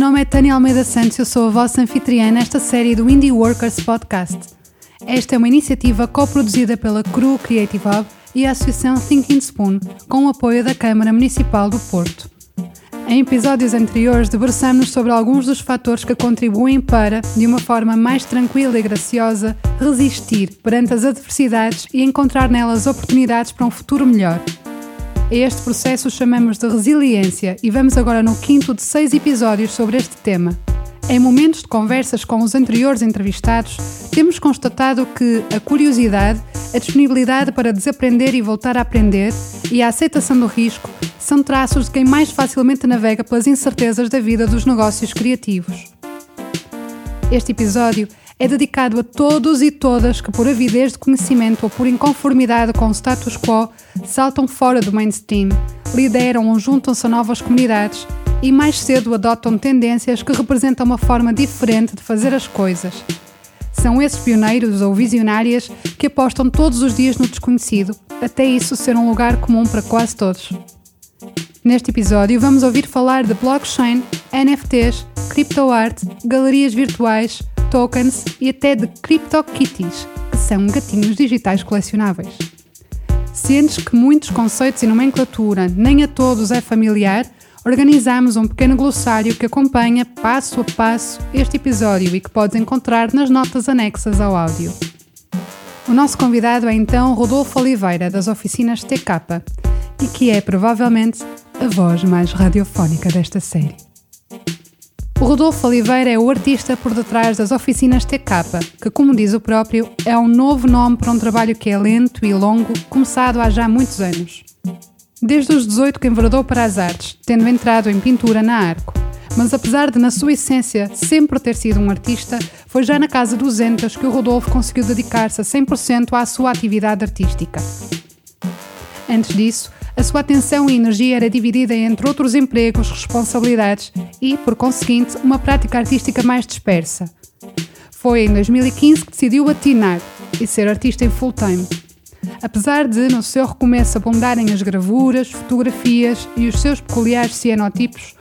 Nome é Tânia Almeida Santos eu sou a vossa anfitriã nesta série do Indie Workers Podcast. Esta é uma iniciativa co-produzida pela CRU Creative Hub e a Associação Thinking Spoon, com o apoio da Câmara Municipal do Porto. Em episódios anteriores, debruçamos sobre alguns dos fatores que contribuem para, de uma forma mais tranquila e graciosa, resistir perante as adversidades e encontrar nelas oportunidades para um futuro melhor. A este processo chamamos de resiliência e vamos agora no quinto de seis episódios sobre este tema. Em momentos de conversas com os anteriores entrevistados, temos constatado que a curiosidade, a disponibilidade para desaprender e voltar a aprender e a aceitação do risco são traços de quem mais facilmente navega pelas incertezas da vida dos negócios criativos. Este episódio é dedicado a todos e todas que, por avidez de conhecimento ou por inconformidade com o status quo, saltam fora do mainstream, lideram ou juntam-se a novas comunidades e mais cedo adotam tendências que representam uma forma diferente de fazer as coisas. São esses pioneiros ou visionárias que apostam todos os dias no desconhecido, até isso ser um lugar comum para quase todos. Neste episódio, vamos ouvir falar de blockchain, NFTs, criptoarte, galerias virtuais, tokens e até de CryptoKitties, que são gatinhos digitais colecionáveis. Sentes que muitos conceitos e nomenclatura nem a todos é familiar, organizamos um pequeno glossário que acompanha passo a passo este episódio e que podes encontrar nas notas anexas ao áudio. O nosso convidado é então Rodolfo Oliveira, das oficinas TK, e que é provavelmente a voz mais radiofónica desta série. O Rodolfo Oliveira é o artista por detrás das oficinas TK, que, como diz o próprio, é um novo nome para um trabalho que é lento e longo, começado há já muitos anos. Desde os 18 que enveredou para as artes, tendo entrado em pintura na Arco. Mas apesar de, na sua essência, sempre ter sido um artista, foi já na casa dos Entas que o Rodolfo conseguiu dedicar-se a 100% à sua atividade artística. Antes disso, a sua atenção e energia era dividida entre outros empregos, responsabilidades e, por conseguinte, uma prática artística mais dispersa. Foi em 2015 que decidiu atinar e ser artista em full-time. Apesar de, no seu recomeço, abundarem as gravuras, fotografias e os seus peculiares cianotipos,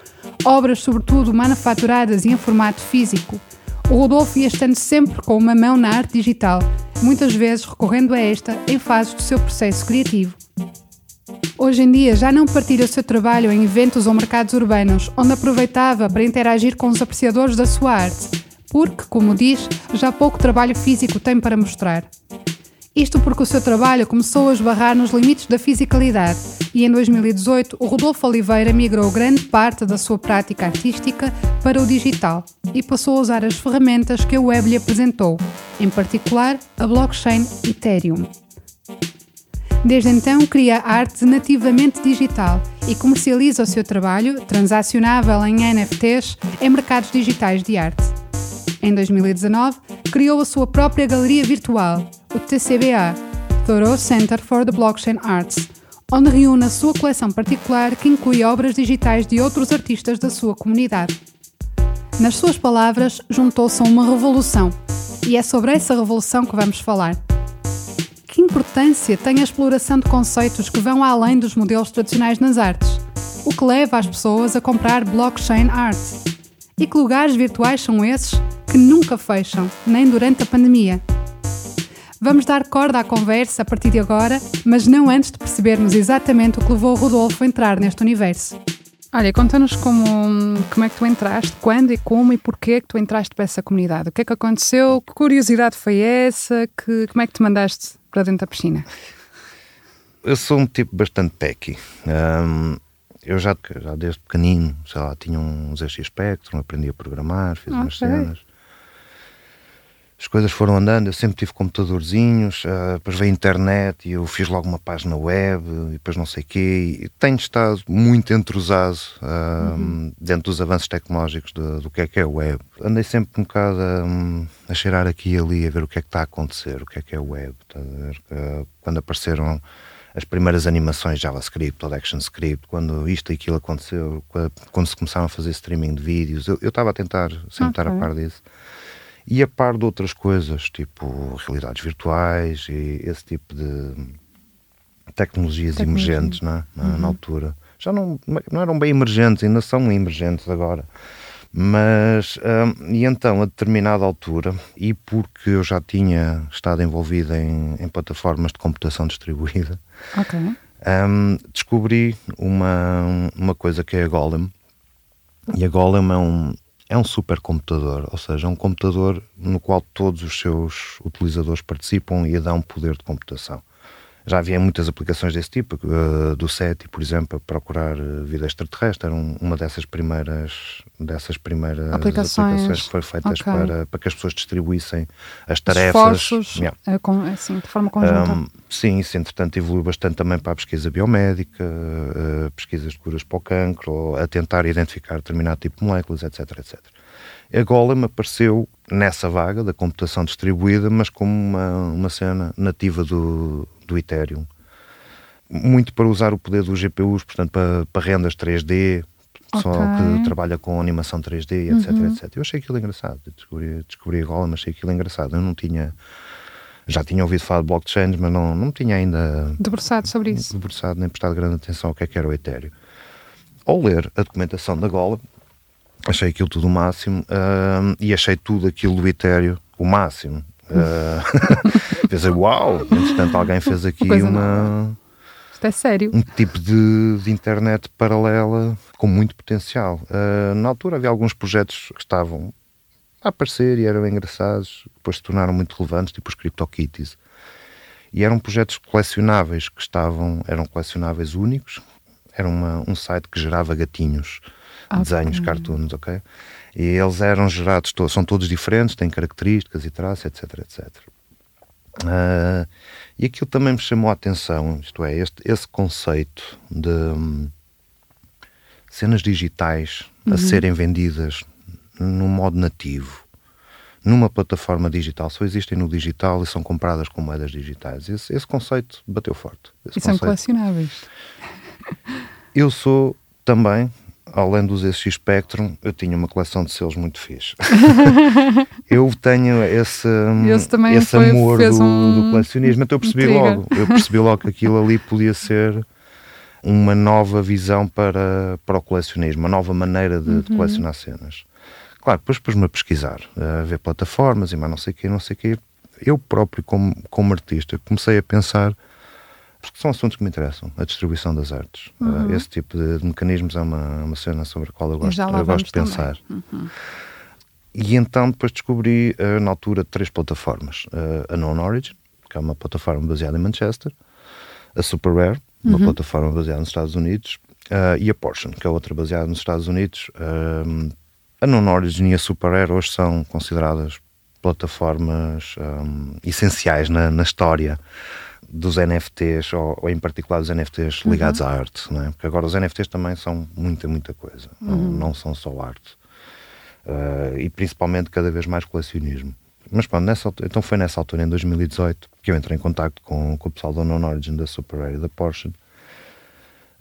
obras sobretudo manufaturadas e em formato físico, o Rodolfo ia estando sempre com uma mão na arte digital, muitas vezes recorrendo a esta em fases do seu processo criativo. Hoje em dia já não partilha o seu trabalho em eventos ou mercados urbanos, onde aproveitava para interagir com os apreciadores da sua arte, porque, como diz, já pouco trabalho físico tem para mostrar. Isto porque o seu trabalho começou a esbarrar nos limites da fisicalidade e em 2018 o Rodolfo Oliveira migrou grande parte da sua prática artística para o digital e passou a usar as ferramentas que a web lhe apresentou, em particular a blockchain Ethereum. Desde então, cria arte nativamente digital e comercializa o seu trabalho, transacionável em NFTs, em mercados digitais de arte. Em 2019, criou a sua própria galeria virtual, o TCBA, Thoreau Center for the Blockchain Arts, onde reúne a sua coleção particular que inclui obras digitais de outros artistas da sua comunidade. Nas suas palavras, juntou-se a uma revolução, e é sobre essa revolução que vamos falar que importância tem a exploração de conceitos que vão além dos modelos tradicionais nas artes? O que leva as pessoas a comprar blockchain art? E que lugares virtuais são esses que nunca fecham, nem durante a pandemia? Vamos dar corda à conversa a partir de agora, mas não antes de percebermos exatamente o que levou o Rodolfo a entrar neste universo. Olha, conta-nos como, como é que tu entraste, quando e como e porquê que tu entraste para essa comunidade. O que é que aconteceu? Que curiosidade foi essa? Que, como é que te mandaste para dentro da piscina? Eu sou um tipo bastante techy. Um, eu já, já desde pequenino, sei lá, tinha um ZX Spectrum, aprendi a programar, fiz okay. umas cenas as coisas foram andando, eu sempre tive computadorzinhos, uh, depois veio a internet e eu fiz logo uma página web e depois não sei o quê. E tenho estado muito entrosado uh, uhum. dentro dos avanços tecnológicos do, do, que é que é web. Andei sempre um bocado a, a, cheirar aqui e ali, a ver o que é que está a acontecer, o que é que é web. Tá uh, quando apareceram as primeiras animações JavaScript ou ActionScript, quando isto e aquilo aconteceu, quando se começaram a fazer streaming de vídeos, eu estava a tentar sempre okay. estar a par disso e a par de outras coisas, tipo realidades virtuais e esse tipo de tecnologias Tecnologia. emergentes é? na, uhum. na, altura. já não, não eram bem emergentes, ainda são emergentes agora. Mas, um, e então, a determinada altura, e porque eu já tinha estado envolvido em, em plataformas de computação distribuída, okay. um, descobri uma, uma coisa que é a Golem. E a Golem é um, é um supercomputador, ou seja, é um computador no qual todos os seus utilizadores participam e dão poder de computação. Já havia muitas aplicações desse tipo, uh, do SETI, por exemplo, para procurar eh, vida extraterrestre, era um, uma dessas primeiras, dessas primeiras aplicações, aplicações que foram feitas okay. para, para que as pessoas distribuíssem as tarefas. Esforços, yeah. uh, assim, de forma conjunta. Um, sim, isso entretanto evoluiu bastante também para a pesquisa biomédica, uh, pesquisas de curas para o cancro, a tentar identificar determinado tipo de moléculas, etc, etc. A Golem apareceu nessa vaga da computação distribuída, mas como uma, uma cena nativa do, do Ethereum. Muito para usar o poder dos GPUs, portanto, para, para rendas 3D, só que trabalha com animação 3D, etc, uhum. etc. Eu achei aquilo engraçado. Descobri, descobri a Golem, achei aquilo engraçado. Eu não tinha. Já tinha ouvido falar de blockchains, mas não, não tinha ainda. Debruçado sobre isso. Debruçado, nem prestado grande atenção ao que é que era o Ethereum. Ao ler a documentação da Golem, achei aquilo tudo o máximo uh, e achei tudo aquilo do Ethereum o máximo. Uh, pensei, uau! Entretanto, alguém fez aqui uma. Isto é sério. Um tipo de, de internet paralela com muito potencial. Uh, na altura havia alguns projetos que estavam a aparecer e eram engraçados, depois se tornaram muito relevantes, tipo os CryptoKitties. E eram projetos colecionáveis que estavam, eram colecionáveis únicos. Era uma, um site que gerava gatinhos desenhos, cartoons, ok? E eles eram gerados, todos, são todos diferentes, têm características e traços, etc, etc. Uh, e aquilo também me chamou a atenção, isto é, este, esse conceito de um, cenas digitais uhum. a serem vendidas no modo nativo, numa plataforma digital, só existem no digital e são compradas com moedas digitais. Esse, esse conceito bateu forte. e são colecionáveis. Eu sou também além dos SX Spectrum, eu tinha uma coleção de selos muito fixe. eu tenho esse, esse, esse foi, amor do, um... do, colecionismo, então eu percebi logo, eu percebi logo que aquilo ali podia ser uma nova visão para, para o colecionismo, uma nova maneira de, uhum. de colecionar cenas. Claro, depois pus-me a pesquisar, a ver plataformas e mais não sei o quê, não sei o quê. Eu próprio, como, como artista, comecei a pensar porque são assuntos que me interessam, a distribuição das artes. Uhum. Uh, esse tipo de, de, mecanismos é uma, uma cena sobre a qual eu gosto, eu gosto de pensar. Uhum. E então depois descobri, uh, na altura, três plataformas. Uh, a Known Origin, que é uma plataforma baseada em Manchester, a Super Rare, uma uhum. plataforma baseada nos Estados Unidos, e a Portion, que é outra baseada nos Estados Unidos. a Known Origin e a Super Rare hoje são consideradas plataformas um, essenciais na, na história dos NFTs, ou, ou, em particular dos NFTs ligados uhum. à arte, não é? Porque agora os NFTs também são muita, muita coisa, uhum. não, não, são só arte. Uh, e principalmente cada vez mais colecionismo. Mas pronto, nessa, então foi nessa altura, em 2018, que eu entrei em contato com, com o pessoal da Non Origin, da Super Rare e da Porsche.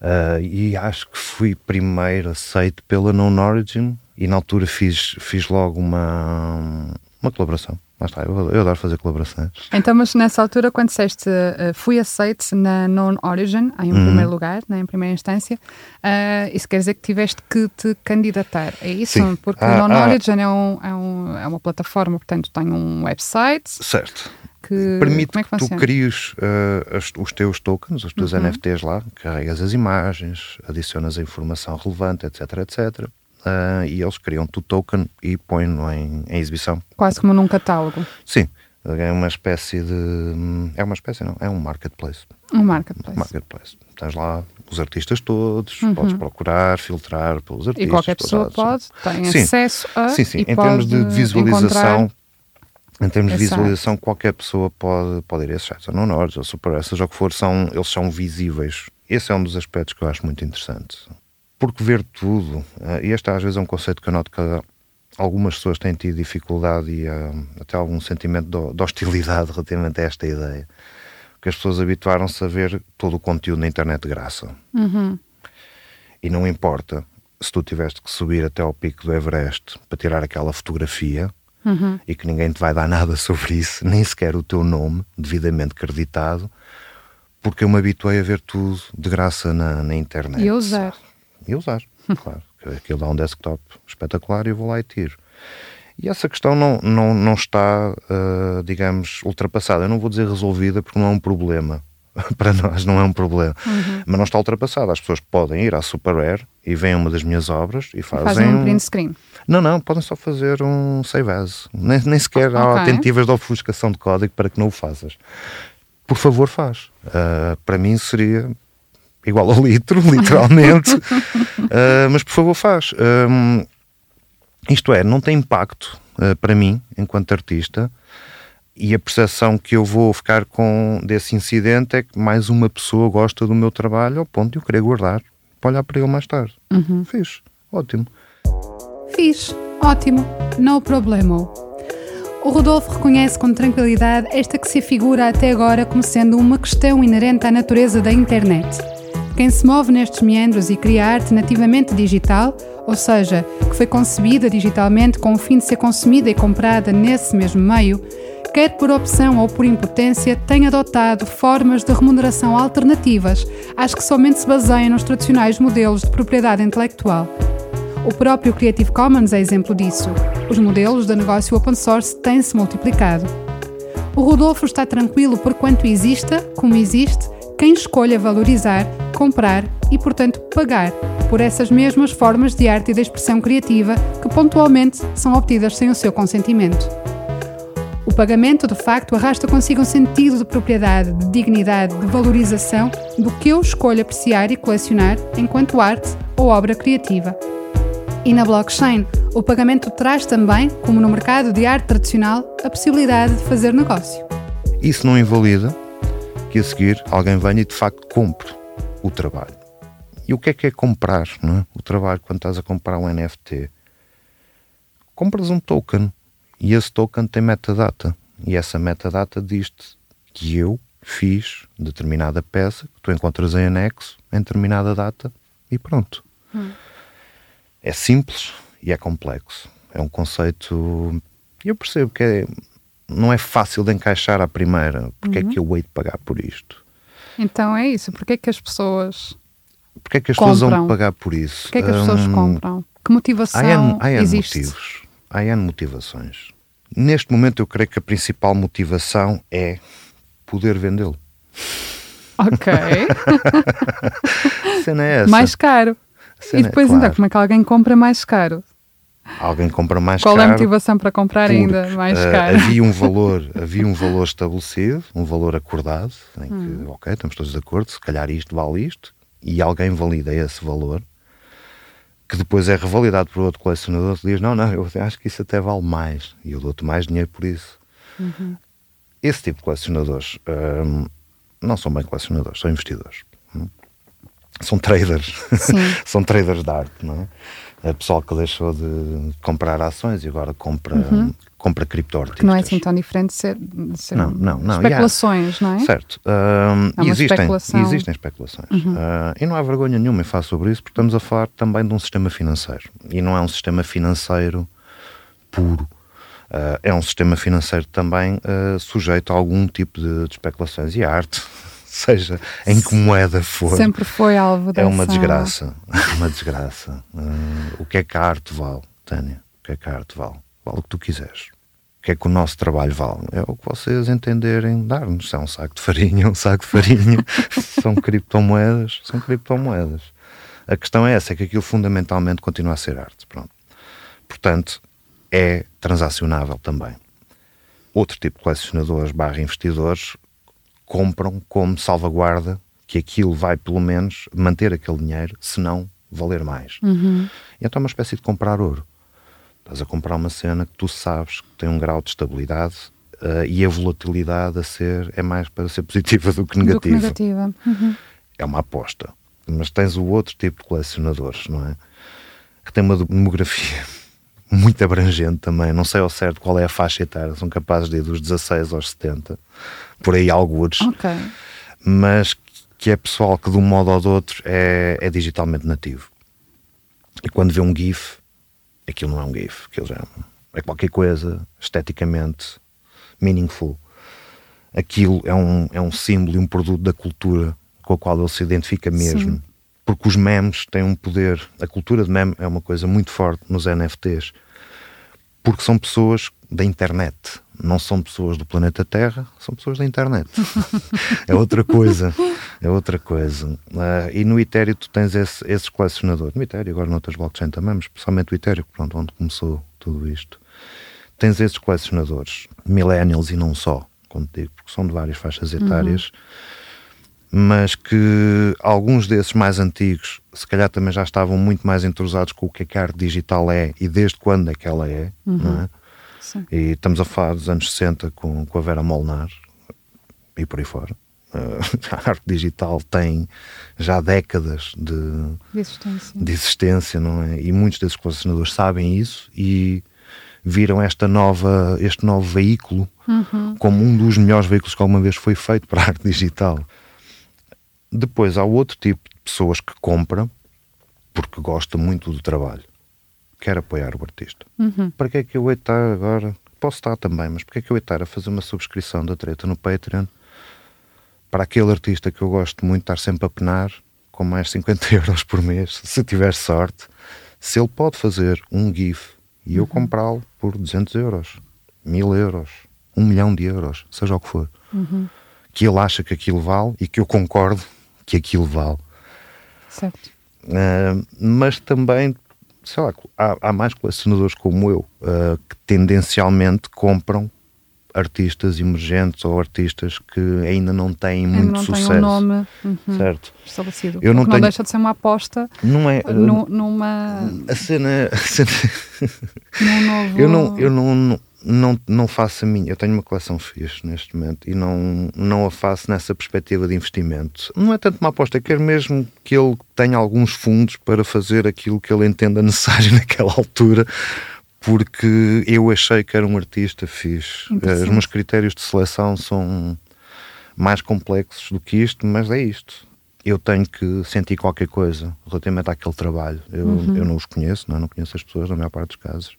Uh, e acho que fui primeiro aceito pela Non Origin e na altura fiz, fiz logo uma, uma colaboração Lá está, eu, eu adoro fazer colaborações. Então, mas nessa altura, quando disseste uh, fui aceito na Non Origin, em uhum. primeiro lugar, né, em primeira instância, uh, isso quer dizer que tiveste que te candidatar, é isso? Sim. Porque ah, Non ah, Origin é, um, é, um, é uma plataforma, portanto, tem um website. Certo. Que, Permite que, é que, tu cries uh, as, os teus tokens, os teus uhum. NFTs lá, carregas as imagens, adicionas a informação relevante, etc, etc uh, e eles criam-te o token e põem-no em, em, exibição. Quase como num catálogo. Sim, é uma espécie de. É uma espécie, não, é um marketplace. Um marketplace. marketplace. Tens lá os artistas todos, uhum. podes procurar, filtrar pelos artistas. E qualquer pessoa pode, tem sim. acesso a. Sim, sim, em termos de visualização. Em termos de visualização, qualquer pessoa pode, pode ir a esses sites, ou não Nords, ou Super, seja o que for, são, eles são visíveis. Esse é um dos aspectos que eu acho muito interessante porque ver tudo, uh, e este às vezes é um conceito que eu noto que algumas pessoas têm tido dificuldade e uh, até algum sentimento de, de, hostilidade relativamente a esta ideia, que as pessoas habituaram-se a ver todo o conteúdo na internet de graça. Uhum. E não importa se tu tiveste que subir até ao pico do Everest para tirar aquela fotografia uhum. e que ninguém te vai dar nada sobre isso, nem sequer o teu nome devidamente acreditado, porque eu me habituei a ver tudo de graça na, na internet. E a usar. E usar, claro. Aquilo dá um desktop espetacular e eu vou lá e tiro. E essa questão não, não, não está, uh, digamos, ultrapassada. Eu não vou dizer resolvida porque não é um problema. Para nós não é um problema. Uhum. Mas não está ultrapassada. As pessoas podem ir à Super Rare e veem uma das minhas obras e fazem. Fazem um print screen. Não, não, podem só fazer um save as. Nem, nem sequer okay. há tentativas de ofuscação de código para que não o faças. Por favor, faz. Uh, para mim seria igual ao litro, literalmente. uh, mas por favor, faz. Um, isto é, não tem impacto uh, para mim, enquanto artista, e a percepção que eu vou ficar com desse incidente é que mais uma pessoa gosta do meu trabalho ao ponto de eu querer guardar para olhar para ele mais tarde. Uhum. Fiz, ótimo. Fiz, ótimo, no problema. O Rodolfo reconhece com tranquilidade esta que se figura até agora como sendo uma questão inerente à natureza da internet. Quem se move nestes meandros e cria arte nativamente digital ou seja, que foi concebida digitalmente com o fim de ser consumida e comprada nesse mesmo meio, quer por opção ou por impotência, tem adotado formas de remuneração alternativas às que somente se baseiam nos tradicionais modelos de propriedade intelectual. O próprio Creative Commons é exemplo disso. Os modelos de negócio open source têm-se multiplicado. O Rodolfo está tranquilo por quanto exista, como existe, quem escolha valorizar, comprar e, portanto, pagar por essas mesmas formas de arte e de expressão criativa que pontualmente são obtidas sem o seu consentimento. O pagamento, de facto, arrasta consigo um sentido de propriedade, de dignidade, de valorização do que eu escolho apreciar e colecionar enquanto arte ou obra criativa. E na blockchain, o pagamento traz também, como no mercado de arte tradicional, a possibilidade de fazer negócio. Isso não invalida que a seguir alguém venha e de facto compre o trabalho. E o que é que é comprar não é? o trabalho quando estás a comprar um NFT? Compras um token e esse token tem metadata. E essa metadata diz-te que eu fiz determinada peça que tu encontras em anexo em determinada data e pronto. Hum. É simples e é complexo. É um conceito. Eu percebo que é, não é fácil de encaixar à primeira. Porque uhum. é que eu hei de pagar por isto? Então é isso. Porque é que as pessoas Porquê é que as compram? pessoas vão pagar por isso? Porquê é que as pessoas hum, compram? Que motivação há N, há N existe? motivos. Há N motivações. Neste momento eu creio que a principal motivação é poder vendê-lo. Ok. cena é essa. Mais caro. E depois é, claro. então, como é que alguém compra mais caro? Alguém compra mais Qual caro. Qual é a motivação para comprar porque, ainda mais uh, caro? Havia um valor, havia um valor estabelecido, um valor acordado, em que, hum. ok, estamos todos de acordo, se calhar isto vale isto, e alguém valida esse valor, que depois é revalidado por outro colecionador que diz: Não, não, eu acho que isso até vale mais e eu dou-te mais dinheiro por isso. Uhum. Esse tipo de colecionadores hum, não são bem colecionadores, são investidores. Hum? São traders. são traders de arte, não é? A pessoal que deixou de comprar ações e agora compra, uhum. compra criptoartistas. Não é assim tão diferente de ser, de ser não, não, não. especulações, yeah. não é? Certo. Uh, é existem, especulação. existem especulações. Uhum. Uh, e não há vergonha nenhuma em falar sobre isso, porque estamos a falar também de um sistema financeiro. E não é um sistema financeiro puro. Uh, é um sistema financeiro também sujeito a algum tipo de, de especulações. E a arte seja em que moeda for. Sempre foi alvo dessa... É uma desgraça. É uma desgraça. Uh, o que é que a arte vale, Tânia? O que é que a arte vale? Vale o que tu quiseres. O que é que o nosso trabalho vale? É o que vocês entenderem dar-nos. Se é um saco de farinha, um saco de farinha. são criptomoedas, são criptomoedas. A questão é essa, é que aquilo fundamentalmente continua a ser arte. Pronto. Portanto, é transacionável também. Outro tipo de colecionadores barra investidores compram como salvaguarda que aquilo vai pelo menos manter aquele dinheiro, se não valer mais. Uhum. Então é uma espécie de comprar ouro. Estás a comprar uma cena que tu sabes que tem um grau de estabilidade uh, e a volatilidade a ser é mais para ser positiva do que negativa. Do que negativa. Uhum. É uma aposta. Mas tens o outro tipo de colecionadores, não é? Que tem uma demografia muito abrangente também. Não sei ao certo qual é a faixa etária, são capazes de ir dos 16 aos 70 por aí algures. Okay. Mas que é pessoal que de um modo ou do outro é, é digitalmente nativo. E quando vê um GIF, aquilo não é um GIF, aquilo já é qualquer coisa esteticamente meaningful. aquilo é um, é um símbolo e um produto da cultura com a qual ele se identifica mesmo. Sim. Porque os memes têm um poder, a cultura de meme é uma coisa muito forte nos NFTs, porque são pessoas da internet, não são pessoas do planeta Terra, são pessoas da internet. é outra coisa, é outra coisa. Uh, e no Ethereum tu tens esse, esses colecionadores, no Ethereum, agora noutras blockchain também, mas especialmente o Ethereum, pronto, onde começou tudo isto. Tens esses colecionadores, millennials e não só, como digo, porque são de várias faixas etárias. Uhum mas que alguns desses mais antigos se calhar também já estavam muito mais entrosados com o que a arte digital é e desde quando é que ela é, uhum. não é? Sim. E estamos a falar dos anos 60 com, com a Vera Molnar e por aí fora. Uh, a arte digital tem já décadas de, de, existência. de existência, não é? E muitos desses colecionadores sabem isso e viram esta nova, este novo veículo uhum. como um dos melhores veículos que alguma vez foi feito para a arte digital. Depois há outro tipo de pessoas que compram porque gosta muito do trabalho, quer apoiar o artista. Uhum. Para que é que eu hei estar agora? Posso estar também, mas para que é que eu hei estar a fazer uma subscrição da treta no Patreon para aquele artista que eu gosto muito estar sempre a penar com mais 50 euros por mês, se tiver sorte, se ele pode fazer um GIF e eu uhum. comprá-lo por 200 euros, 1000 euros, 1 milhão de euros, seja o que for, uhum. que ele acha que aquilo vale e que eu concordo que aquilo vale. Certo. Uh, mas também, sei lá, há, há mais colecionadores como eu uh, que tendencialmente compram artistas emergentes ou artistas que ainda não têm ainda muito não sucesso. Tem um nome uhum, certo. estabelecido. Eu não, tenho... não deixa de ser uma aposta não é, no, numa. A cena. A cena... Num novo... eu, não, eu não, não, não faço a minha. Eu tenho uma coleção fixe neste momento e não, não a faço nessa perspectiva de investimento. Não é tanto uma aposta, quero mesmo que ele tenha alguns fundos para fazer aquilo que ele entenda necessário naquela altura, porque eu achei que era um artista fixe. Os meus critérios de seleção são mais complexos do que isto, mas é isto. Eu tenho que sentir qualquer coisa relativamente àquele trabalho. Eu, uhum. eu não os conheço, não, é? não conheço as pessoas, na maior parte dos casos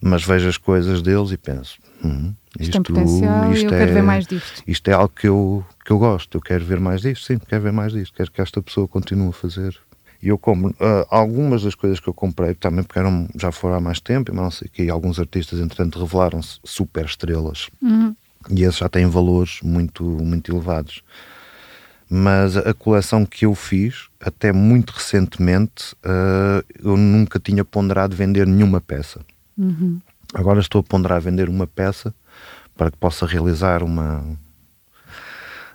mas vejo as coisas deles e penso: hum, isto, isto, potencial isto eu é, quero ver mais disto. Isto é algo que eu, que eu gosto, eu quero ver mais disto, sim, quero ver mais disto, quero que esta pessoa continue a fazer. E eu compro uh, algumas das coisas que eu comprei também porque eram, já foram há mais tempo, mas não sei que alguns artistas entretanto revelaram-se super estrelas uhum. e esses já têm valores muito, muito elevados. Mas a coleção que eu fiz, até muito recentemente, uh, eu nunca tinha ponderado vender nenhuma peça. Uhum. Agora estou a ponderar vender uma peça para que possa realizar uma,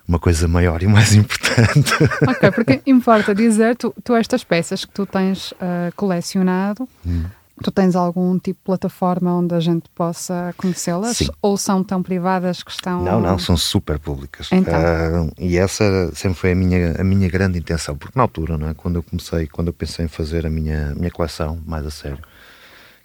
uma coisa maior e mais importante. Ok, porque importa dizer, tu, tu estas peças que tu tens uh, colecionado, hum. tu tens algum tipo de plataforma onde a gente possa conhecê-las? Ou são tão privadas que estão... Não, não, são super públicas. Então. Uh, e essa sempre foi a minha, a minha grande intenção, porque na altura, não é, quando eu comecei, quando eu pensei em fazer a minha, minha coleção mais a sério,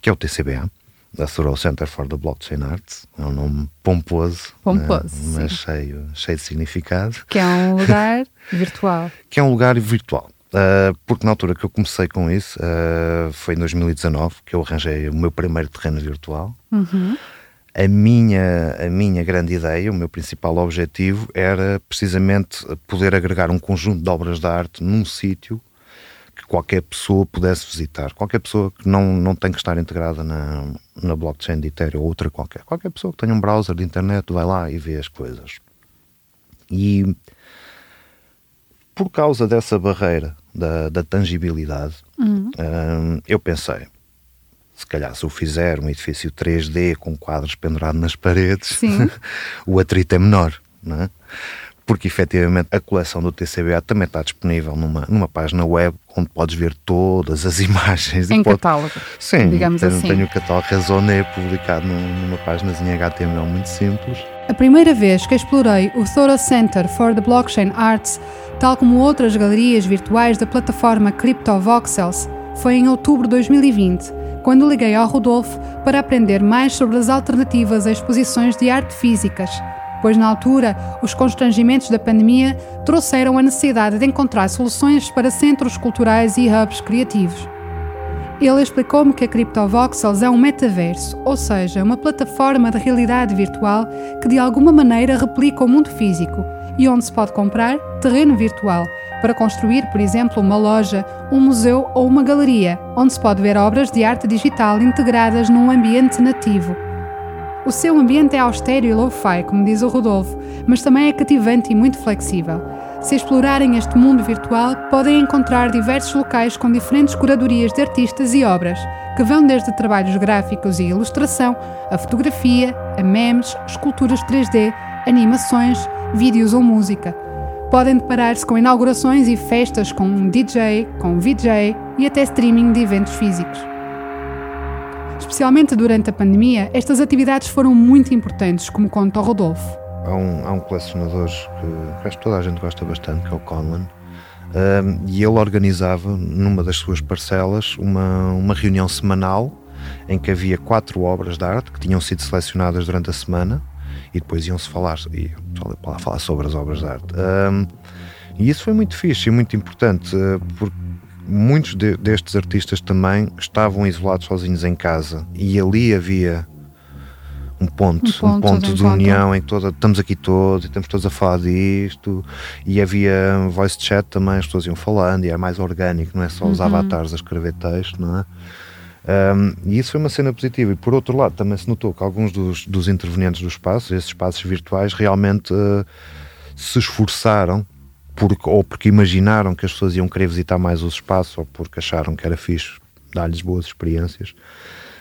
que é o TCBA, da Thoreau Center for the Blockchain Arts. É um nome pomposo, pomposo né? mas cheio, cheio de significado. Que é um lugar virtual. Que é um lugar virtual. Uh, porque na altura que eu comecei com isso, uh, foi em 2019 que eu arranjei o meu primeiro terreno virtual. Uhum. A minha, a minha grande ideia, o meu principal objetivo era precisamente poder agregar um conjunto de obras de arte num sítio qualquer pessoa pudesse visitar. Qualquer pessoa que não, não tem que estar integrada na, na blockchain de Ethereum ou outra qualquer. Qualquer pessoa que tenha um browser de internet vai lá e vê as coisas. E por causa dessa barreira da, da tangibilidade, uhum. Hum, eu pensei, se calhar se eu fizer um edifício 3D com quadros pendurados nas paredes, o atrito é menor, não é? Porque efetivamente a coleção do TCBA também está disponível numa, numa página web onde podes ver todas as imagens. Em pode... catálogo, Sim, digamos tenho, assim. tenho o catálogo Razoné publicado numa páginazinha HTML muito simples. A primeira vez que explorei o Thora Center for the Blockchain Arts, tal como outras galerias virtuais da plataforma CryptoVoxels, foi em outubro de 2020, quando liguei ao Rodolfo para aprender mais sobre as alternativas a exposições de arte físicas pois na altura os constrangimentos da pandemia trouxeram a necessidade de encontrar soluções para centros culturais e hubs criativos. Ele explicou-me que a CryptoVoxels é um metaverso, ou seja, uma plataforma de realidade virtual que de alguma maneira replica o mundo físico e onde se pode comprar terreno virtual para construir, por exemplo, uma loja, um museu ou uma galeria, onde se pode ver obras de arte digital integradas num ambiente nativo. O seu ambiente é austero e low-fi, como diz o Rodolfo, mas também é cativante e muito flexível. Se explorarem este mundo virtual, podem encontrar diversos locais com diferentes curadorias de artistas e obras, que vão desde trabalhos gráficos e ilustração, a fotografia, a memes, esculturas 3D, animações, vídeos ou música. Podem deparar-se com inaugurações e festas com um DJ, com um VJ e até streaming de eventos físicos. Especialmente durante a pandemia, estas atividades foram muito importantes, como conta o Rodolfo. Há um, há um colecionador que acho que toda a gente gosta bastante, que é o Conlan, um, e ele organizava, numa das suas parcelas, uma, uma reunião semanal em que havia quatro obras de arte que tinham sido selecionadas durante a semana e depois iam-se falar, iam falar sobre as obras de arte. Um, e isso foi muito fixe e muito importante, uh, porque muitos de, destes artistas também estavam isolados sozinhos em casa e ali havia um ponto, um ponto, um ponto de, união em que toda, estamos aqui todos e estamos todos a falar disto e havia voice chat também, as pessoas iam falando e era mais orgânico, não é só os uhum. avatares a escrever texto, não é? Um, e isso foi uma cena positiva. E por outro lado, também se notou que alguns dos, dos intervenientes do espaço, esses espaços virtuais, realmente uh, se esforçaram porque, ou porque imaginaram que as pessoas iam querer visitar mais os espaços ou porque acharam que era fixe dar-lhes boas experiências.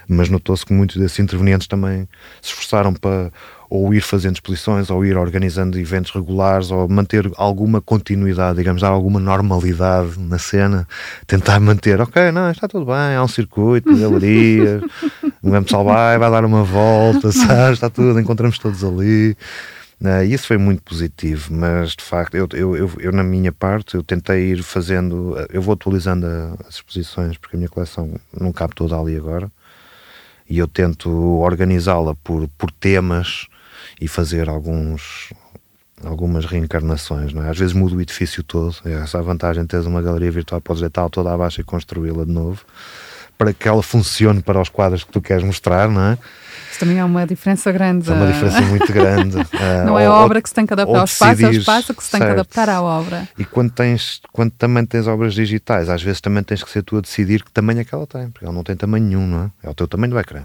Mas notou-se que muitos desses intervenientes também se esforçaram para ou ir fazendo exposições, ou ir organizando eventos regulares, ou manter alguma continuidade, digamos, dar alguma normalidade na cena, tentar manter, ok, não, está tudo bem, há um circuito galerias, o pessoal vai, vai dar uma volta, sabe, está tudo, encontramos todos ali. Uh, isso foi muito positivo, mas de facto, eu, eu, eu, eu, na minha parte, eu tentei ir fazendo, eu vou atualizando a, as exposições, porque a minha coleção não cabe toda ali agora, e eu tento organizá-la por, por temas e fazer alguns algumas reencarnações, não é? Às vezes muda o edifício todo, é essa a vantagem de teres uma galeria virtual, podes deitar toda abaixo e construí-la de novo, para que ela funcione para os quadros que tu queres mostrar, não é? Isso também é uma diferença grande. É uma diferença muito grande. não é a obra que se tem que adaptar ao espaço, é o espaço que se tem certo. que adaptar à obra. E quando, tens, quando também tens obras digitais, às vezes também tens que ser tu a decidir que tamanho é que ela tem, porque ela não tem tamanho nenhum, não é? É o teu tamanho do ecrã.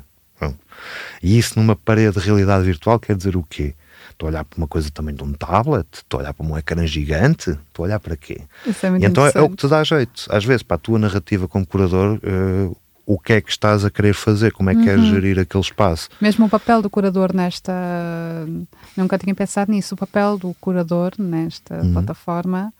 E isso numa parede de realidade virtual quer dizer o quê? Estou a olhar para uma coisa também de um tablet, estou a olhar para um ecrã gigante, estou a olhar para quê? Isso é muito e então é, é, o que te dá jeito. Às vezes, para a tua narrativa como curador, uh, o que é que estás a querer fazer, como é que uhum. queres gerir aquele espaço. Mesmo o papel do curador nesta. Nunca tinha pensado nisso. O papel do curador nesta uhum. plataforma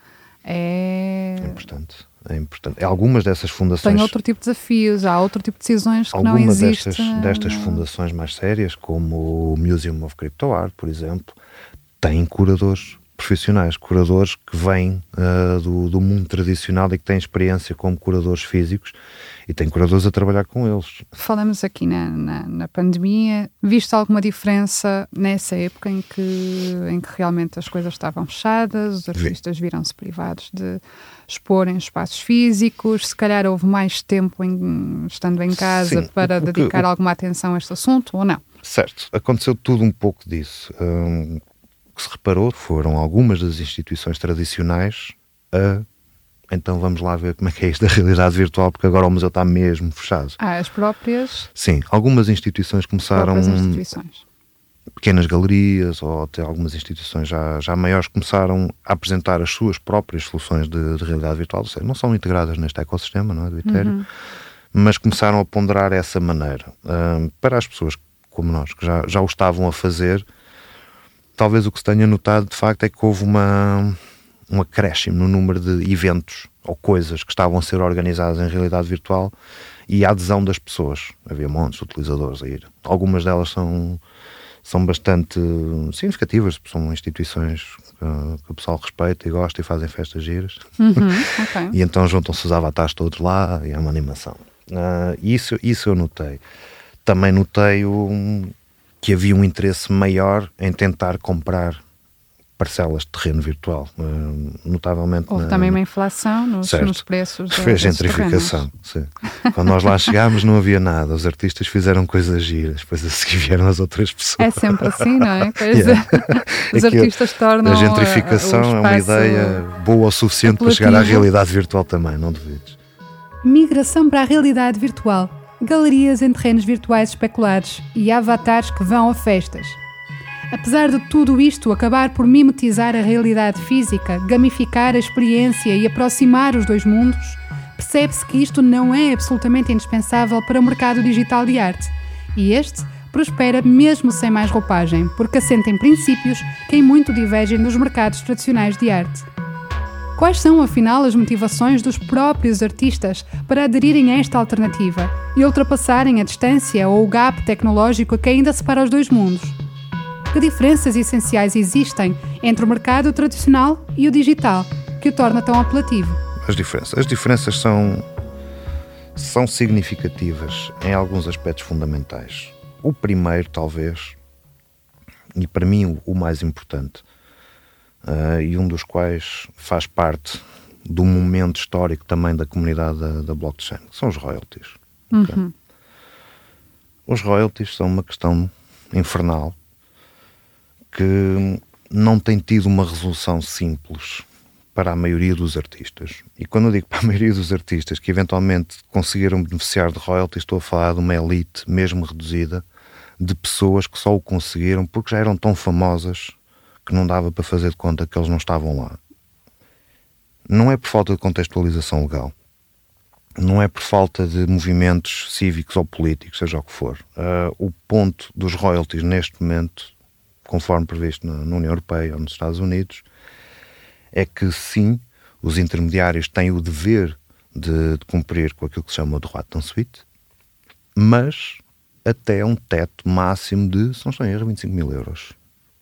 é. É importante é importante. Algumas dessas fundações. Tem outro tipo de desafios, há outro tipo de decisões que não existem. Destas, destas fundações mais sérias, como o Museum of Crypto Art, por exemplo, têm curadores profissionais, curadores que vêm uh, do, do mundo tradicional e que têm experiência como curadores físicos e tem curadores a trabalhar com eles. Falamos aqui na, na, na, pandemia, viste alguma diferença nessa época em que, em que realmente as coisas estavam fechadas, os artistas viram-se privados de expor em espaços físicos, se calhar houve mais tempo em, estando em casa Sim, para porque, dedicar alguma atenção a este assunto ou não? Certo, aconteceu tudo um pouco disso. Um, que se reparou foram algumas das instituições tradicionais a então vamos lá ver como é que é isto da realidade virtual, porque agora o museu está mesmo fechado. Ah, as próprias? Sim, algumas instituições começaram. Instituições. Pequenas galerias ou até algumas instituições já, já maiores começaram a apresentar as suas próprias soluções de, de realidade virtual, ou seja, não são integradas neste ecossistema não é, do Ethereum, uhum. mas começaram a ponderar essa maneira. Um, para as pessoas como nós, que já, já o estavam a fazer, talvez o que se tenha notado de facto é que houve uma um acréscimo no número de eventos ou coisas que estavam a ser organizadas em realidade virtual e a adesão das pessoas. Havia montes de utilizadores a ir. Algumas delas são, são bastante significativas, são instituições que, que o pessoal respeita e gosta e fazem festas giras. Uhum, okay. e então juntam-se os avatares todos lá e é uma animação. Uh, isso, isso eu notei. Também notei um, que havia um interesse maior em tentar comprar parcelas de terreno virtual, uh, notavelmente. Houve na, também uma inflação nos, nos preços. Fez gentrificação, sim. Quando nós lá chegámos não havia nada, os artistas fizeram coisas giras, depois a seguir vieram as outras pessoas. É sempre assim, não é? yeah. os artistas tornam. A gentrificação a, a é uma ideia boa o suficiente para chegar à realidade virtual também, não duvides. Migração para a realidade virtual. Galerias em terrenos virtuais especulados e avatares que vão a festas. Apesar de tudo isto acabar por mimetizar a realidade física, gamificar a experiência e aproximar os dois mundos, percebe-se que isto não é absolutamente indispensável para o mercado digital de arte. E este prospera mesmo sem mais roupagem, porque assenta em princípios que em muito divergem dos mercados tradicionais de arte. Quais são, afinal, as motivações dos próprios artistas para aderirem a esta alternativa e ultrapassarem a distância ou o gap tecnológico que ainda separa os dois mundos? que diferenças essenciais existem entre o mercado tradicional e o digital, que o torna tão apelativo? As diferenças, as diferenças são, são significativas em alguns aspectos fundamentais. O primeiro, talvez, e para mim o mais importante, uh, e um dos quais faz parte do momento histórico também da comunidade da, da blockchain, são os royalties. Uhum. Os royalties são uma questão infernal que não tem tido uma resolução simples para a maioria dos artistas. E quando eu digo para a maioria dos artistas que eventualmente conseguiram beneficiar de royalties, estou a falar de uma elite, mesmo reduzida, de pessoas que só o conseguiram porque já eram tão famosas que não dava para fazer de conta que eles não estavam lá. Não é por falta de contextualização legal, não é por falta de movimentos cívicos ou políticos, seja o que for. Uh, o ponto dos royalties neste momento conforme previsto na, na União Europeia ou nos Estados Unidos, é que sim, os intermediários têm o dever de, de cumprir com aquilo que se chama o droit suite, mas até um teto máximo de, se não estou em erro, 25 mil euros.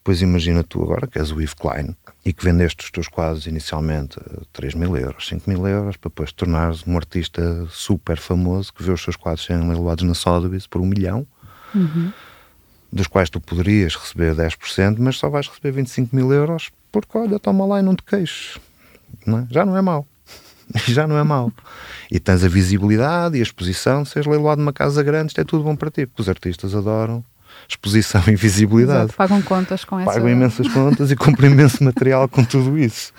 Pois imagina tu agora que és o Yves Klein e que vendeste os teus quadros inicialmente a 3 mil euros, 5 mil euros, para depois tornares um artista super famoso que vê os seus quadros serem levados na Sotheby's por um milhão. Uhum dos quais tu poderias receber 10%, mas só vais receber 25 mil euros porque, olha, toma lá e não te queixes. Não é? Já não é mau. Já não é mau. E tens a visibilidade e a exposição, seres leiloado numa casa grande, isto é tudo bom para ti, porque os artistas adoram exposição e visibilidade. Exato, pagam contas com essa. Pagam imensas contas e compram imenso material com tudo isso.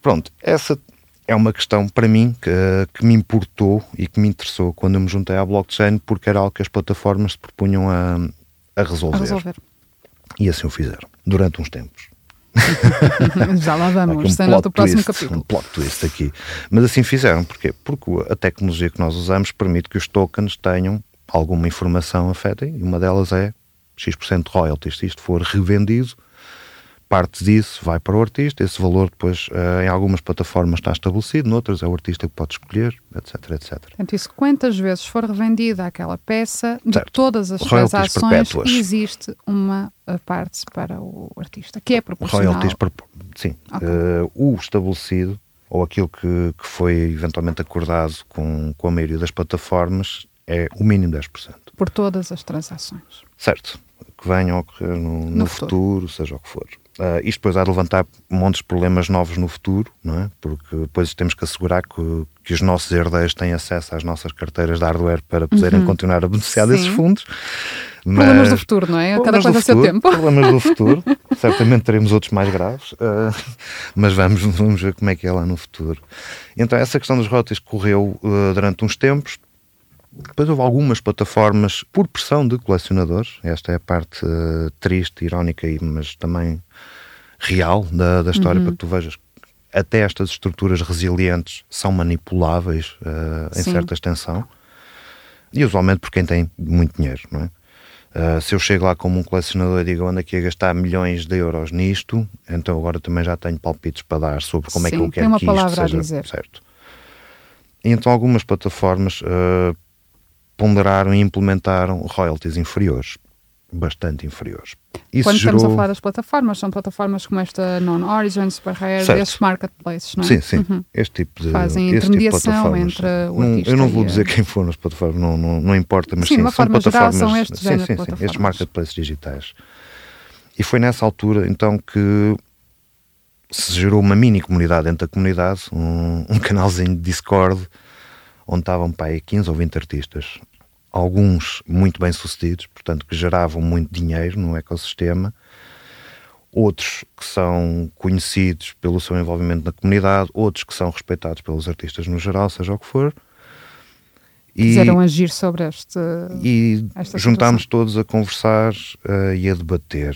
Pronto, essa é uma questão para mim que, que, me importou e que me interessou quando eu me juntei à blockchain, porque era algo que as plataformas se propunham a, a resolver. a resolver. E assim o fizeram, durante uns tempos. Já lá vamos, um no próximo capítulo. Um plot twist aqui. Mas assim fizeram, porquê? Porque a tecnologia que nós usamos permite que os tokens tenham alguma informação afetem, e uma delas é X% de royalties. Se isto for revendido, parte disso vai para o artista, esse valor depois uh, em algumas plataformas está estabelecido, noutras é o artista que pode escolher, etc, etc. Portanto, isso quantas vezes for revendida aquela peça, de certo. todas as Royalties transações, existe uma eh, parte para o artista, que é proporcional. Royalties, per... sim. Okay. Uh, o estabelecido, ou aquilo que, que foi eventualmente acordado com, com a maioria das plataformas, é o mínimo 10%. Por todas as transações. Certo. Que venham a ocorrer no, no, no futuro. futuro, seja o que for. Uh, isto depois há de levantar montes de problemas novos no futuro, não é? Porque depois temos que assegurar que, que os nossos herdeiros têm acesso às nossas carteiras de hardware para poderem uhum. continuar a beneficiar Sim. desses fundos. Mas... Problemas do futuro, não é? Cada coisa a seu tempo. Problemas do futuro. Certamente teremos outros mais graves, uh, mas vamos, vamos ver como é que é lá no futuro. Então, essa questão dos rotas correu uh, durante uns tempos. Depois houve algumas plataformas, por pressão de colecionadores, esta é a parte uh, triste, irónica, mas também real da, da história, uhum. para que tu vejas até estas estruturas resilientes são manipuláveis uh, em certa extensão e usualmente por quem tem muito dinheiro, não é? Uh, se eu chego lá como um colecionador e digo ando aqui a gastar milhões de euros nisto, então agora também já tenho palpites para dar sobre como Sim, é que eu quero uma que isto seja a dizer. certo. E então algumas plataformas uh, ponderaram e implementaram royalties inferiores bastante inferiores. Isso Quando gerou... estamos a falar das plataformas, são plataformas como esta Non-Origin, Superrare, estes marketplaces, não é? Sim, sim. Uhum. Este tipo de Fazem tipo intermediação tipo entre o não, Eu não vou dizer quem foram as plataformas, não, não, não importa, mas sim, sim, são plataformas... Geral, são estes sim, sim, sim, estes marketplaces digitais. E foi nessa altura então que se gerou uma mini comunidade dentro da comunidade, um, um canalzinho de Discord, onde estavam para aí 15 ou 20 artistas. Alguns muito bem sucedidos, portanto, que geravam muito dinheiro no ecossistema. Outros que são conhecidos pelo seu envolvimento na comunidade, outros que são respeitados pelos artistas no geral, seja o que for. E, Quiseram agir sobre este. E juntámos todos a conversar uh, e a debater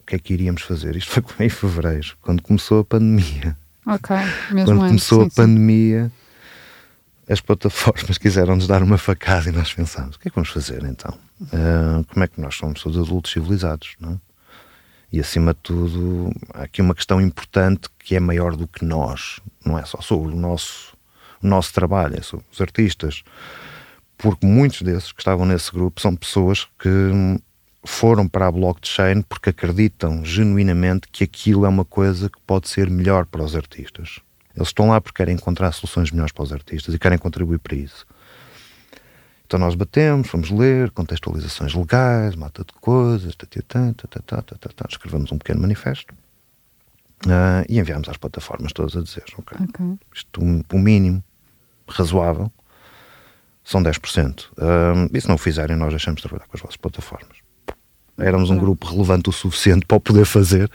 o que é que iríamos fazer? Isto foi em fevereiro, quando começou a pandemia. Ok, mesmo Quando antes, começou sim, a pandemia, sim. As plataformas quiseram-nos dar uma facada e nós pensámos: o que é que vamos fazer então? Uh, como é que nós somos todos adultos civilizados, não é? E acima de tudo, há aqui uma questão importante que é maior do que nós, não é só sobre o nosso, o nosso trabalho, é sobre os artistas. Porque muitos desses que estavam nesse grupo são pessoas que foram para a blockchain porque acreditam genuinamente que aquilo é uma coisa que pode ser melhor para os artistas. Eles estão lá porque querem encontrar soluções melhores para os artistas e querem contribuir para isso. Então nós batemos, fomos ler contextualizações legais, mata de coisas, escrevemos um pequeno manifesto uh, e enviámos às plataformas todas a dizer: Ok, okay. isto o mínimo razoável são 10%. Uh, e se não o fizerem, nós deixamos de trabalhar com as vossas plataformas éramos um grupo relevante o suficiente para o poder fazer.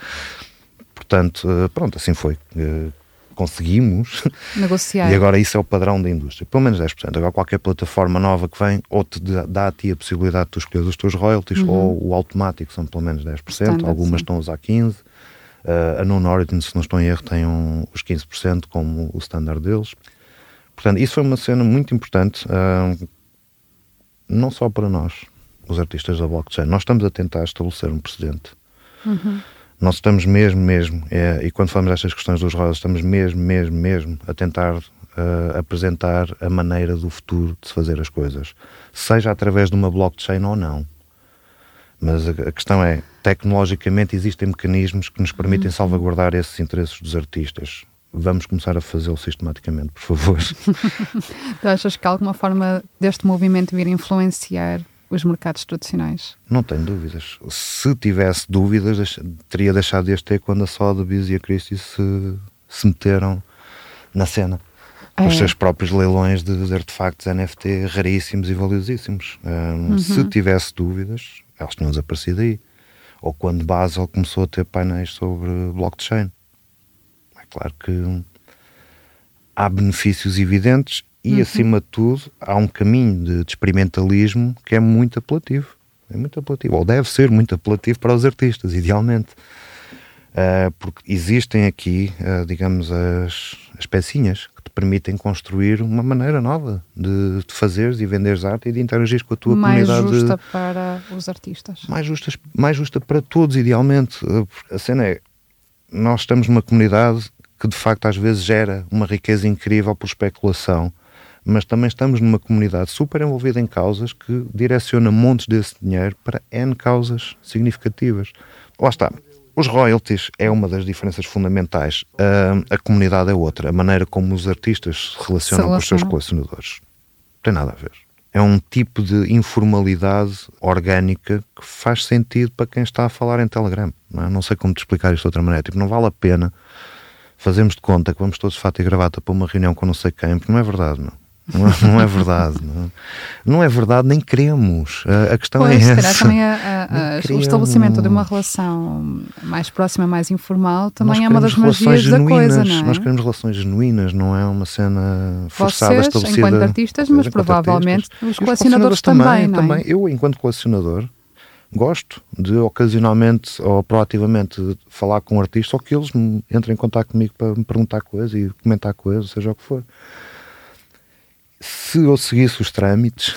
Portanto, eh, pronto, assim foi. Conseguimos. Negociar. E agora isso é o padrão da indústria. Pelo menos 10%. Agora qualquer plataforma nova que vem ou te dá a ti a possibilidade de tu escolher os teus royalties uhum. ou o automático são pelo menos 10%. Standard, Algumas sim. estão a usar 15%. Uh, a non-origin, se não estou em erro, tem um, os 15% como o standard deles. Portanto, isso foi uma cena muito importante, uh, não só para nós, os artistas da blockchain. Nós estamos a tentar estabelecer um precedente. Uhum. Nós estamos mesmo, mesmo, é, e quando falamos destas questões dos royalties, estamos mesmo, mesmo, mesmo a tentar uh, apresentar a maneira do futuro de se fazer as coisas, seja através de uma blockchain ou não. Mas a, a questão é, tecnologicamente existem mecanismos que nos permitem uhum. salvaguardar esses interesses dos artistas. Vamos começar a fazê-lo sistematicamente, por favor. tu achas que há alguma forma deste movimento vir influenciar os mercados tradicionais? Não tenho dúvidas. Se tivesse dúvidas, teria deixado de as ter quando a Sotheby's e a Christie se, se meteram na cena. É. Os seus próprios leilões de artefactos NFT raríssimos e valiosíssimos. Um, uhum. Se tivesse dúvidas, elas tinham desaparecido aí. Ou quando Basel começou a ter painéis sobre blockchain. É claro que há benefícios evidentes e, uhum. acima de tudo, há um caminho de, de, experimentalismo que é muito apelativo. É muito apelativo, ou deve ser muito apelativo para os artistas, idealmente. Uh, porque existem aqui, uh, digamos, as, as pecinhas que te permitem construir uma maneira nova de, de fazeres e venderes arte e de interagir com a tua mais comunidade. Mais justa para os artistas. Mais justa, mais justa para todos, idealmente. Uh, a cena é, nós estamos numa comunidade que de facto às vezes gera uma riqueza incrível por especulação mas também estamos numa comunidade super envolvida em causas que direciona montes desse dinheiro para N causas significativas. Lá está. Os royalties é uma das diferenças fundamentais. A, a comunidade é outra. A maneira como os artistas se relacionam com os seus colecionadores. Não tem nada a ver. É um tipo de informalidade orgânica que faz sentido para quem está a falar em Telegram. Não, é? não sei como te explicar isto de outra maneira. Tipo, não vale a pena fazermos de conta que vamos todos de fato e gravata para uma reunião com não sei quem, porque não é verdade, não. Não, é, não é verdade. Não, é? não, é verdade, nem queremos. A, a questão pois, é essa. também a, a, o estabelecimento de uma relação mais próxima, mais informal, também é uma das magias da coisa, não é? Nós queremos relações genuínas, não é uma cena forçada, Vocês, estabelecida. enquanto artistas, mas provavelmente artistas. os colecionadores, os colecionadores também, também, não é? também. Eu, enquanto colecionador, gosto de ocasionalmente ou proativamente falar com um artista ou que eles entrem em contato comigo para me perguntar coisas e comentar coisas, seja o que for se eu seguisse os trâmites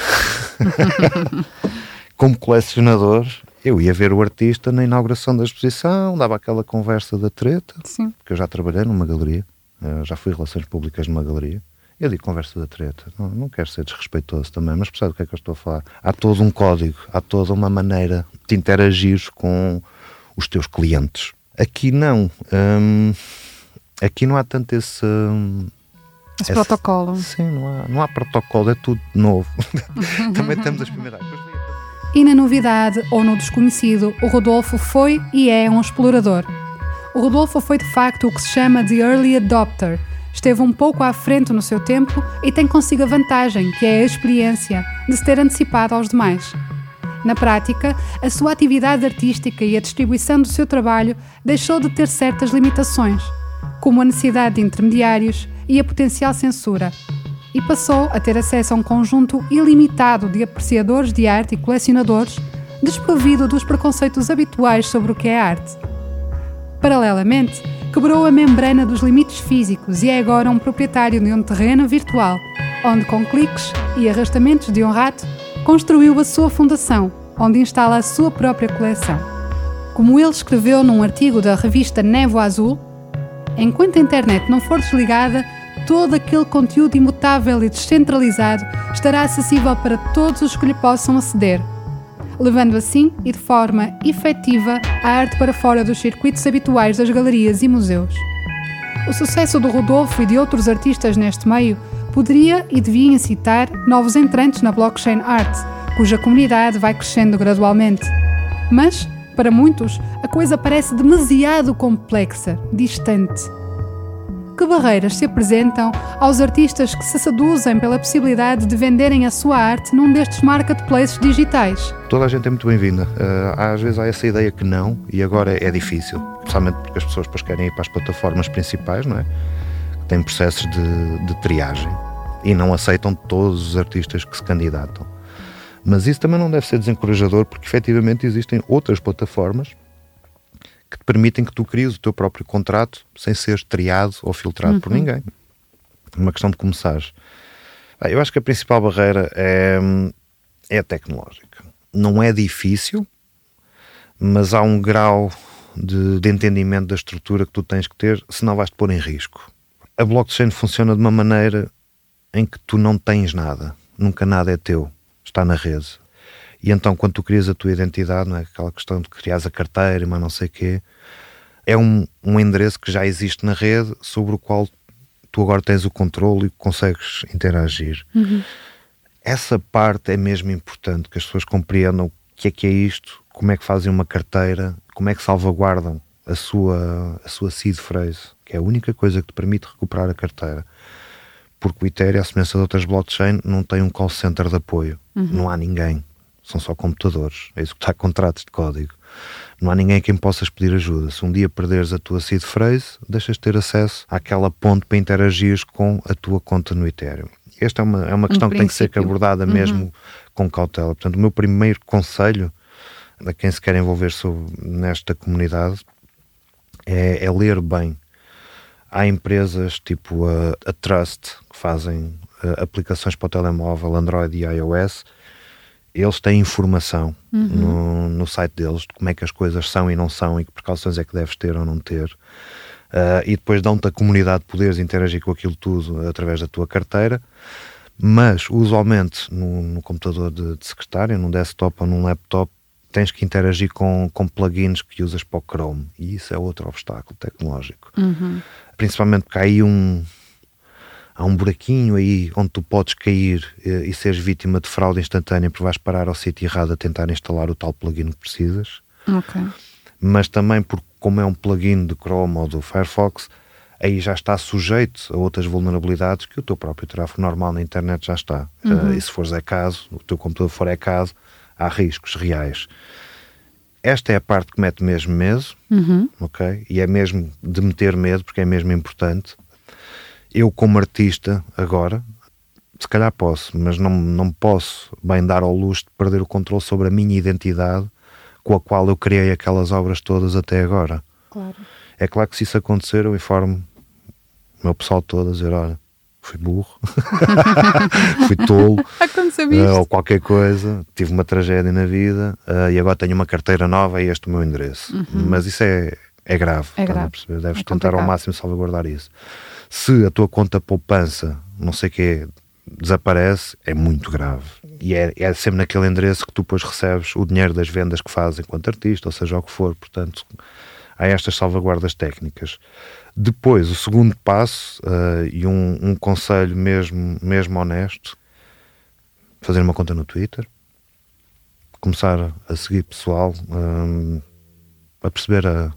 como colecionador, eu ia ver o artista na inauguração da exposição, dava aquela conversa da treta, Sim. porque eu já trabalhei numa galeria, eh, já fui relações públicas numa galeria. Eu digo conversa da treta, não, não quero ser desrespeitoso também, mas percebe do que é que eu estou a falar? Há todo um código, há toda uma maneira de interagir com os teus clientes. Aqui não. Hum, aqui não há tanto esse. Hum, esse é, protocolo. Sim, não há, não há protocolo, é tudo novo. Também temos as primeiras. E na novidade ou no desconhecido, o Rodolfo foi e é um explorador. O Rodolfo foi de facto o que se chama de early adopter. Esteve um pouco à frente no seu tempo e tem consigo a vantagem, que é a experiência, de se ter antecipado aos demais. Na prática, a sua atividade artística e a distribuição do seu trabalho deixou de ter certas limitações, como a necessidade de intermediários e a potencial censura, e passou a ter acesso a um conjunto ilimitado de apreciadores de arte e colecionadores, desprovido dos preconceitos habituais sobre o que é arte. Paralelamente, quebrou a membrana dos limites físicos e é agora um proprietário de um terreno virtual, onde, com cliques e arrastamentos de um rato, construiu a sua fundação, onde instala a sua própria coleção. Como ele escreveu num artigo da revista Névoa Azul, enquanto a internet não for desligada, todo aquele conteúdo imutável e descentralizado estará acessível para todos os que lhe possam aceder levando assim e de forma efetiva a arte para fora dos circuitos habituais das galerias e museus. O sucesso do Rodolfo e de outros artistas neste meio poderia e devia incitar novos entrantes na blockchain art, cuja comunidade vai crescendo gradualmente. Mas, para muitos, a coisa parece demasiado complexa, distante que barreiras se apresentam aos artistas que se seduzem pela possibilidade de venderem a sua arte num destes marketplaces digitais? Toda a gente é muito bem-vinda. Uh, às vezes há essa ideia que não, e agora é difícil, especialmente porque as pessoas depois querem ir para as plataformas principais, não é? Que têm processos de, de triagem e não aceitam todos os artistas que se candidatam. Mas isso também não deve ser desencorajador, porque efetivamente existem outras plataformas que te permitem que tu cries o teu próprio contrato sem seres triado ou filtrado uhum. por ninguém. Uma questão de começar. Eu acho que a principal barreira é, é a tecnológica. Não é difícil, mas há um grau de, de entendimento da estrutura que tu tens que ter, senão vais-te pôr em risco. A blockchain funciona de uma maneira em que tu não tens nada, nunca nada é teu, está na rede. E então, quando tu crias a tua identidade, não é? aquela questão de criar a carteira, mas não sei o quê, é um, um endereço que já existe na rede sobre o qual tu agora tens o controle e consegues interagir. Uhum. Essa parte é mesmo importante, que as pessoas compreendam o que é que é isto, como é que fazem uma carteira, como é que salvaguardam a sua, a sua seed phrase, que é a única coisa que te permite recuperar a carteira. Porque o Ethereum, a semelhança de outras blockchain, não tem um call center de apoio. Uhum. Não há ninguém são só computadores, é executar contratos de código. Não há ninguém a quem possas pedir ajuda. Se um dia perderes a tua seed phrase, deixas de ter acesso àquela ponte para interagir com a tua conta no Ethereum. Esta é uma, é uma questão um que tem que ser abordada uhum. mesmo com cautela. Portanto, o meu primeiro conselho a quem se quer envolver sobre, nesta comunidade é, é, ler bem. Há empresas tipo a, a Trust que fazem uh, aplicações para o telemóvel Android e iOS eles têm informação uhum. no, no site deles de como é que as coisas são e não são e que precauções é que deves ter ou não ter. Uh, e depois dão-te a comunidade poderes interagir com aquilo tudo através da tua carteira. Mas, usualmente, no, no computador de, de secretária, num desktop ou num laptop, tens que interagir com, com plugins que usas para o Chrome. E isso é outro obstáculo tecnológico. Uhum. Principalmente porque há aí um, há um buraquinho aí onde tu podes cair e, e seres vítima de fraude instantânea porque vais parar ao sítio errado a tentar instalar o tal plugin que precisas. Ok. Mas também porque, como é um plugin do Chrome ou do Firefox, aí já está sujeito a outras vulnerabilidades que o teu próprio tráfego normal na internet já está. Uhum. Uh, e se fores é caso, o teu computador for é caso, há riscos reais. Esta é a parte que mete mesmo medo, uhum. ok? E é mesmo de meter medo, porque é mesmo importante eu como artista agora se calhar posso, mas não, não posso bem dar ao luxo de perder o controle sobre a minha identidade com a qual eu criei aquelas obras todas até agora. Claro. É claro que se isso acontecer, eu informo o meu pessoal todo a dizer: olha, fui burro, fui tolo, uh, ou qualquer coisa, tive uma tragédia na vida uh, e agora tenho uma carteira nova e este é o meu endereço. Uhum. Mas isso é, é grave, é grave. Deves é tentar ao máximo salvaguardar isso se a tua conta poupança, não sei o que, desaparece, é muito grave. E é, é, sempre naquele endereço que tu depois recebes o dinheiro das vendas que fazes enquanto artista, ou seja o que for. Portanto, há estas salvaguardas técnicas. Depois, o segundo passo, uh, e um, um conselho mesmo, mesmo honesto, fazer uma conta no Twitter, começar a seguir pessoal, um, a perceber a,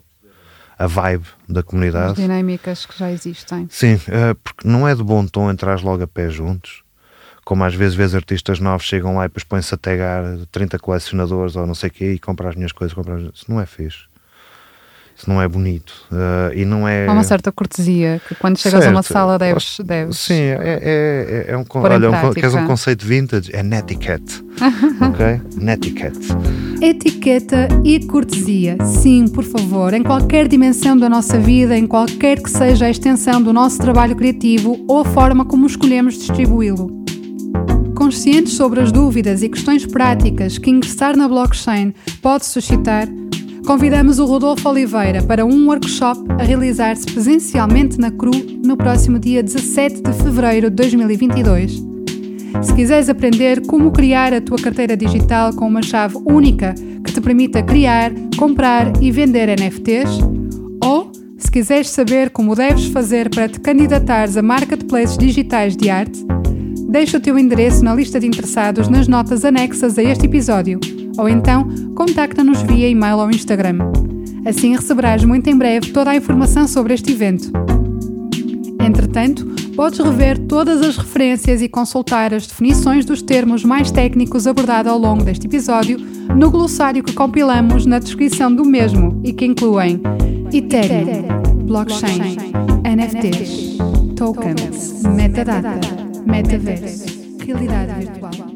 a vibe da comunidade. As dinâmicas que já existem. Sim, uh, porque não é de bom tom entrar logo a pé juntos. Como às vezes vês artistas novos chegam lá e depois põem-se a tagar 30 colecionadores ou não sei o quê e comprar as minhas coisas. Comprar... Isso não é fixe. Isso não é bonito. Uh, e não é... Há uma certa cortesia que quando chegas certo. a uma sala deves. deves Sim, é, é, é um, olha, um, queres um conceito vintage? É netiquette. ok? Netiquette. Etiqueta e cortesia. Sim, por favor, em qualquer dimensão da nossa vida, em qualquer que seja a extensão do nosso trabalho criativo ou a forma como escolhemos distribuí-lo. Conscientes sobre as dúvidas e questões práticas que ingressar na blockchain pode suscitar, Convidamos o Rodolfo Oliveira para um workshop a realizar-se presencialmente na CRU no próximo dia 17 de fevereiro de 2022. Se quiseres aprender como criar a tua carteira digital com uma chave única que te permita criar, comprar e vender NFTs, ou se quiseres saber como deves fazer para te candidatares a marketplaces digitais de arte, deixa o teu endereço na lista de interessados nas notas anexas a este episódio ou então contacta-nos via e-mail ou Instagram. Assim receberás muito em breve toda a informação sobre este evento. Entretanto, podes rever todas as referências e consultar as definições dos termos mais técnicos abordados ao longo deste episódio no glossário que compilamos na descrição do mesmo e que incluem Ethereum, Blockchain, NFTs, Tokens, Metadata, Metaverse, Realidade Virtual.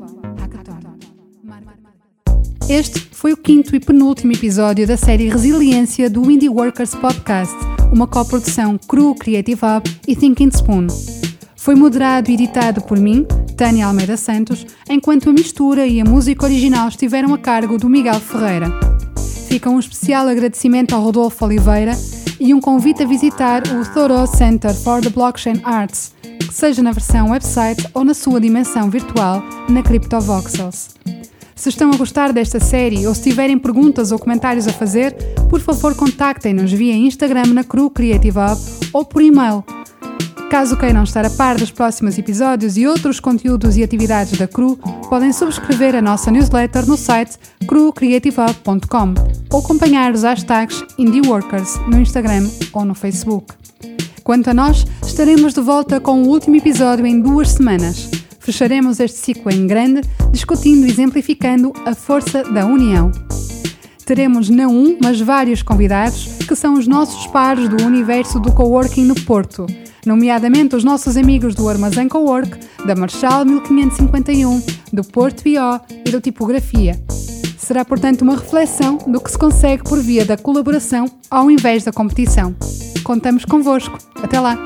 Este foi o quinto e penúltimo episódio da série Resiliência do Indie Workers Podcast, uma coprodução Cru Creative Hub e Thinking Spoon. Foi moderado e editado por mim, Tânia Almeida Santos, enquanto a mistura e a música original estiveram a cargo do Miguel Ferreira. Fica um especial agradecimento ao Rodolfo Oliveira e um convite a visitar o Thoreau Center for the Blockchain Arts, seja na versão website ou na sua dimensão virtual na CryptoVoxels. Se estão a gostar desta série ou se tiverem perguntas ou comentários a fazer, por favor contactem-nos via Instagram na Cru Creative Hub ou por e-mail. Caso queiram estar a par dos próximos episódios e outros conteúdos e atividades da Cru, podem subscrever a nossa newsletter no site crucreativehub.com ou acompanhar os hashtags IndieWorkers no Instagram ou no Facebook. Quanto a nós, estaremos de volta com o último episódio em duas semanas. Fecharemos este ciclo em grande, discutindo e exemplificando a força da união. Teremos não um, mas vários convidados que são os nossos pares do universo do coworking no Porto, nomeadamente os nossos amigos do Armazém Cowork, da Marshall 1551, do Porto BO e do Tipografia. Será, portanto, uma reflexão do que se consegue por via da colaboração ao invés da competição. Contamos convosco. Até lá!